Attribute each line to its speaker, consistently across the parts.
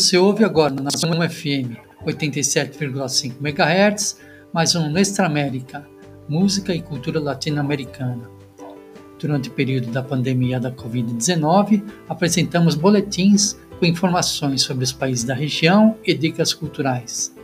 Speaker 1: Você ouve agora na Zoom FM 87,5 MHz, mais um Extra América, música e cultura latino-americana. Durante o período da pandemia da Covid-19, apresentamos boletins com informações sobre os países da região e dicas culturais.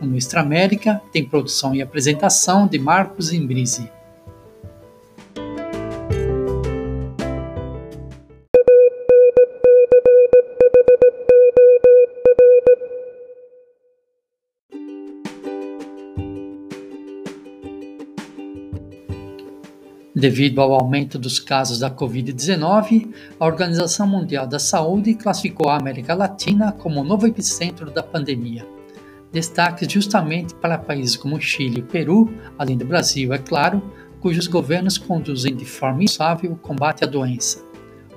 Speaker 1: O Nuestra América tem produção e apresentação de Marcos Imbrise. Devido ao aumento dos casos da Covid-19, a Organização Mundial da Saúde classificou a América Latina como o novo epicentro da pandemia. Destaque justamente para países como Chile e Peru, além do Brasil, é claro, cujos governos conduzem de forma insável o combate à doença.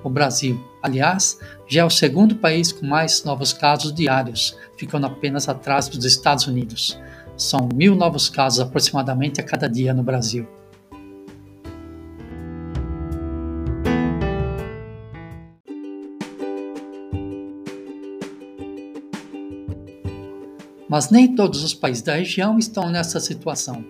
Speaker 1: O Brasil, aliás, já é o segundo país com mais novos casos diários, ficando apenas atrás dos Estados Unidos. São mil novos casos aproximadamente a cada dia no Brasil. Mas nem todos os países da região estão nessa situação.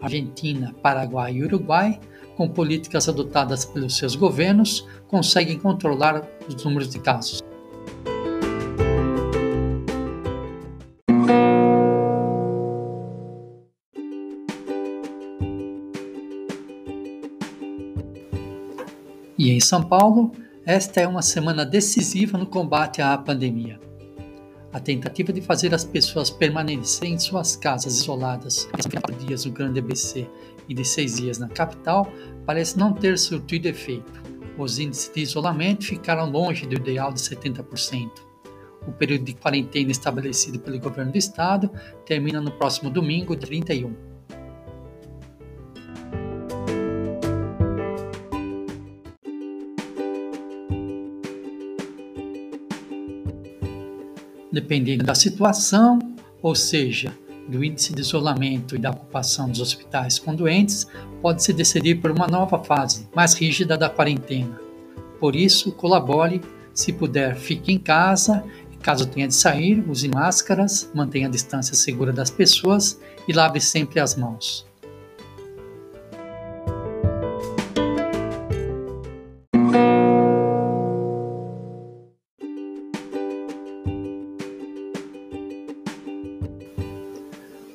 Speaker 1: Argentina, Paraguai e Uruguai, com políticas adotadas pelos seus governos, conseguem controlar os números de casos. E em São Paulo, esta é uma semana decisiva no combate à pandemia. A tentativa de fazer as pessoas permanecerem em suas casas isoladas por dias no grande ABC e de seis dias na capital parece não ter surtido efeito. Os índices de isolamento ficaram longe do ideal de 70%. O período de quarentena estabelecido pelo governo do estado termina no próximo domingo, 31. Dependendo da situação, ou seja, do índice de isolamento e da ocupação dos hospitais com doentes, pode-se decidir por uma nova fase, mais rígida da quarentena. Por isso, colabore, se puder, fique em casa e, caso tenha de sair, use máscaras, mantenha a distância segura das pessoas e lave sempre as mãos.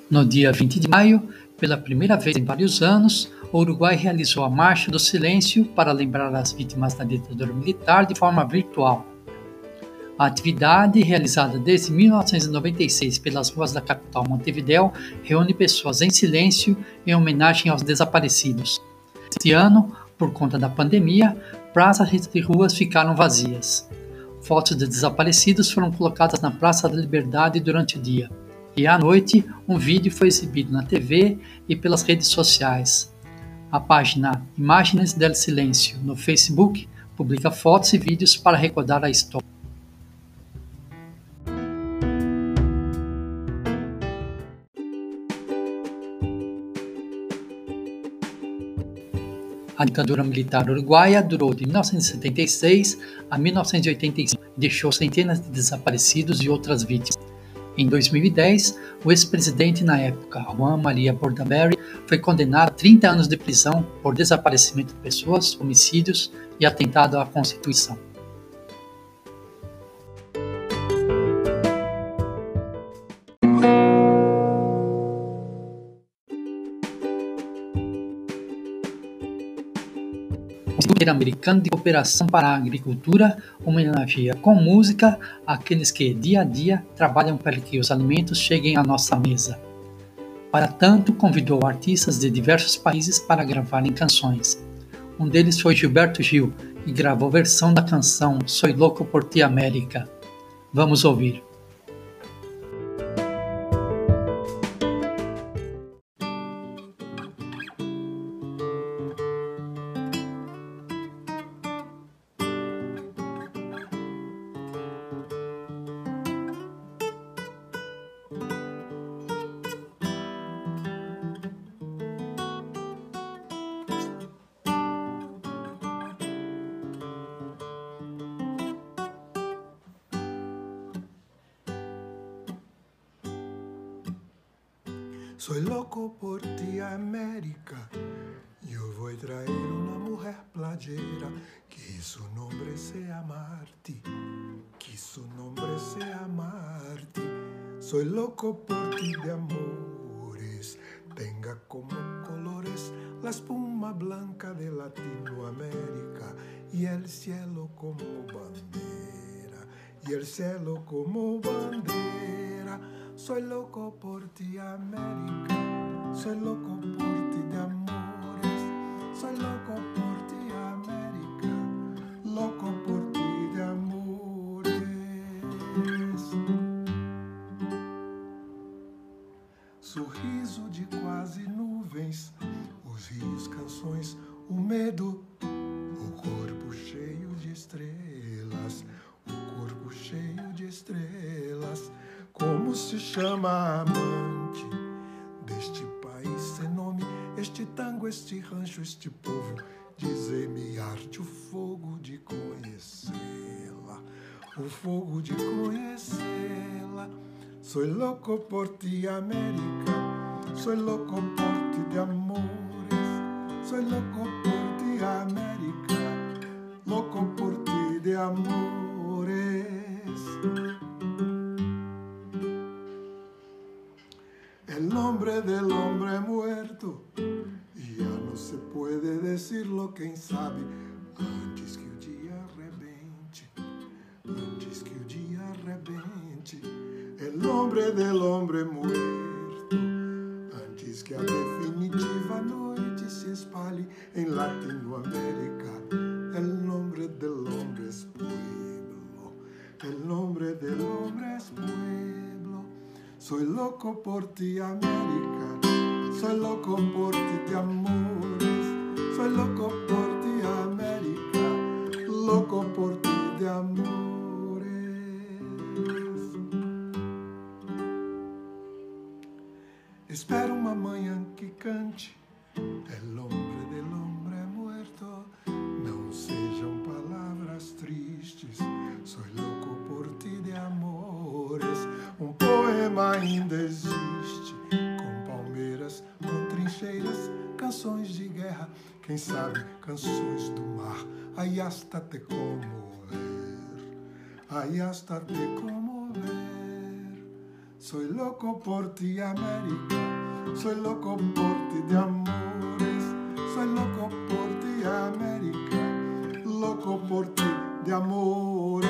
Speaker 1: No dia 20 de maio, pela primeira vez em vários anos, o Uruguai realizou a Marcha do Silêncio para lembrar as vítimas da ditadura militar de forma virtual. A atividade, realizada desde 1996 pelas ruas da capital Montevideo, reúne pessoas em silêncio em homenagem aos desaparecidos. Este ano, por conta da pandemia, praças e ruas ficaram vazias. Fotos de desaparecidos foram colocadas na Praça da Liberdade durante o dia e à noite um vídeo foi exibido na TV e pelas redes sociais. A página Imagens del Silêncio no Facebook publica fotos e vídeos para recordar a história. A ditadura militar uruguaia durou de 1976 a 1985 e deixou centenas de desaparecidos e outras vítimas. Em 2010, o ex-presidente na época, Juan Maria Bordaberry, foi condenado a 30 anos de prisão por desaparecimento de pessoas, homicídios e atentado à Constituição. Interamericano de Cooperação para a Agricultura homenageia com música aqueles que dia a dia trabalham para que os alimentos cheguem à nossa mesa. Para tanto, convidou artistas de diversos países para gravarem canções. Um deles foi Gilberto Gil, que gravou versão da canção Soy Louco por Ti América. Vamos ouvir.
Speaker 2: Soy loco por ti, América. Yo voy a traer una mujer playera que su nombre sea Marti, que su nombre sea Marti. Soy loco por ti de amores, tenga como colores la espuma blanca de Latinoamérica y el cielo como bandera, y el cielo como bandera. Soy loco por ti, América, soy loco por ti de amores, soy loco por ti, América, loco por ti de amores. Sorriso de quase nuvens, os rios, canções, o medo, chama amante deste país sem nome, este tango, este rancho, este povo? Dizer-me arte o fogo de conhecê-la, o fogo de conhecê-la. Soy loco por ti, América. Soy loco por ti de amores. Soy loco por ti, América. Loco por ti de amores. Nombre del hombre muerto. Y ya no se puede decirlo, quem sabe. Antes que o dia arrebente. Antes que o dia arrebente. El nombre del hombre muerto. Antes que a definitiva noite se espalhe em Latinoamérica. El nombre del hombre es pueblo. El nombre del hombre es pueblo. Soy loco por ti, América. Soy loco por ti de amores. Soy loco por ti, América. Loco por ti de amores. Ainda existe. Com palmeiras, com trincheiras, canções de guerra. Quem sabe canções do mar. Aí hasta te comover. Aí hasta te comover. Soy loco por ti, América. Soy loco por ti de amores. Soy loco por ti, América. Loco por ti de amores.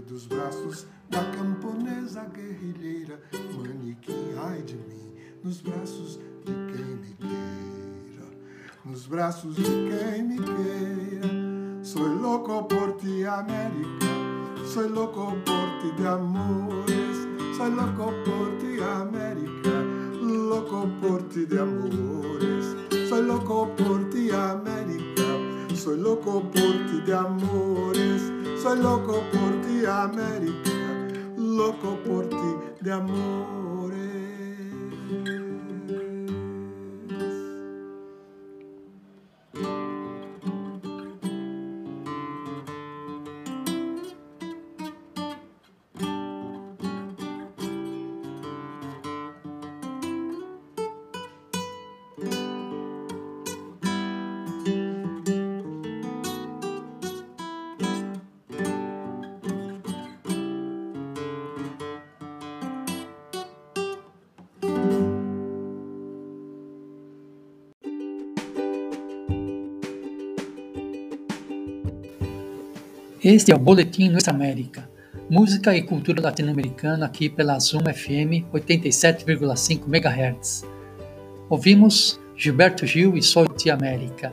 Speaker 2: dos braços da camponesa guerrilheira, manequim, ai de mim, nos braços de quem me queira, nos braços de quem me queira. Soy loco por ti, América, soy loco por ti de amores, soy loco por ti, América, loco por ti de amores, soy loco por ti, América, soy loco por ti de amores. Loco por ti, América, loco por ti de amores.
Speaker 1: Este é o Boletim Luiz América, música e cultura latino-americana aqui pela Zoom FM 87,5 MHz. Ouvimos Gilberto Gil e Sol de América.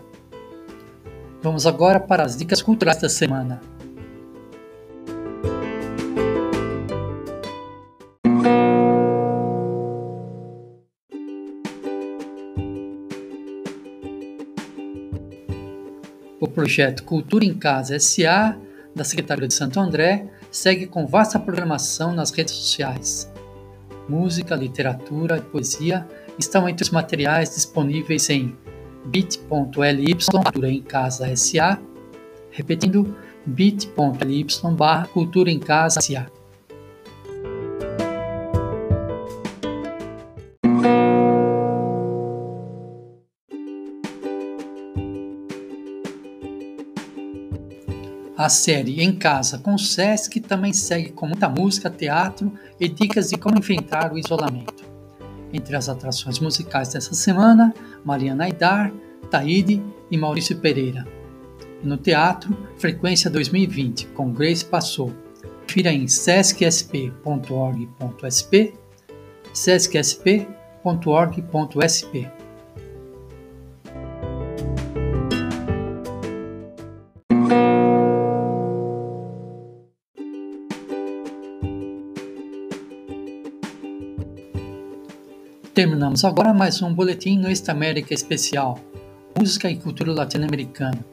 Speaker 1: Vamos agora para as dicas culturais da semana. O projeto Cultura em Casa SA da Secretaria de Santo André, segue com vasta programação nas redes sociais. Música, literatura e poesia estão entre os materiais disponíveis em bit.ly Cultura em Casa SA, repetindo bit.ly Cultura em Casa SA. A série Em Casa com o Sesc também segue com muita música, teatro e dicas de como enfrentar o isolamento. Entre as atrações musicais dessa semana, Mariana Aidar, Taíde e Maurício Pereira. E no teatro, Frequência 2020, com Grace Passou. Confira em sescsp.org.sp, sescsp.org.sp. Terminamos agora mais um Boletim Noista América Especial, Música e Cultura Latino-Americana.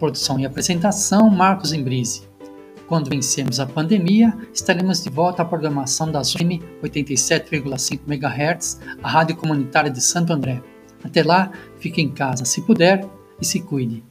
Speaker 1: Produção e apresentação, Marcos Imbrise. Quando vencermos a pandemia, estaremos de volta à programação da ZOM 87,5 MHz, a rádio comunitária de Santo André. Até lá, fique em casa se puder e se cuide.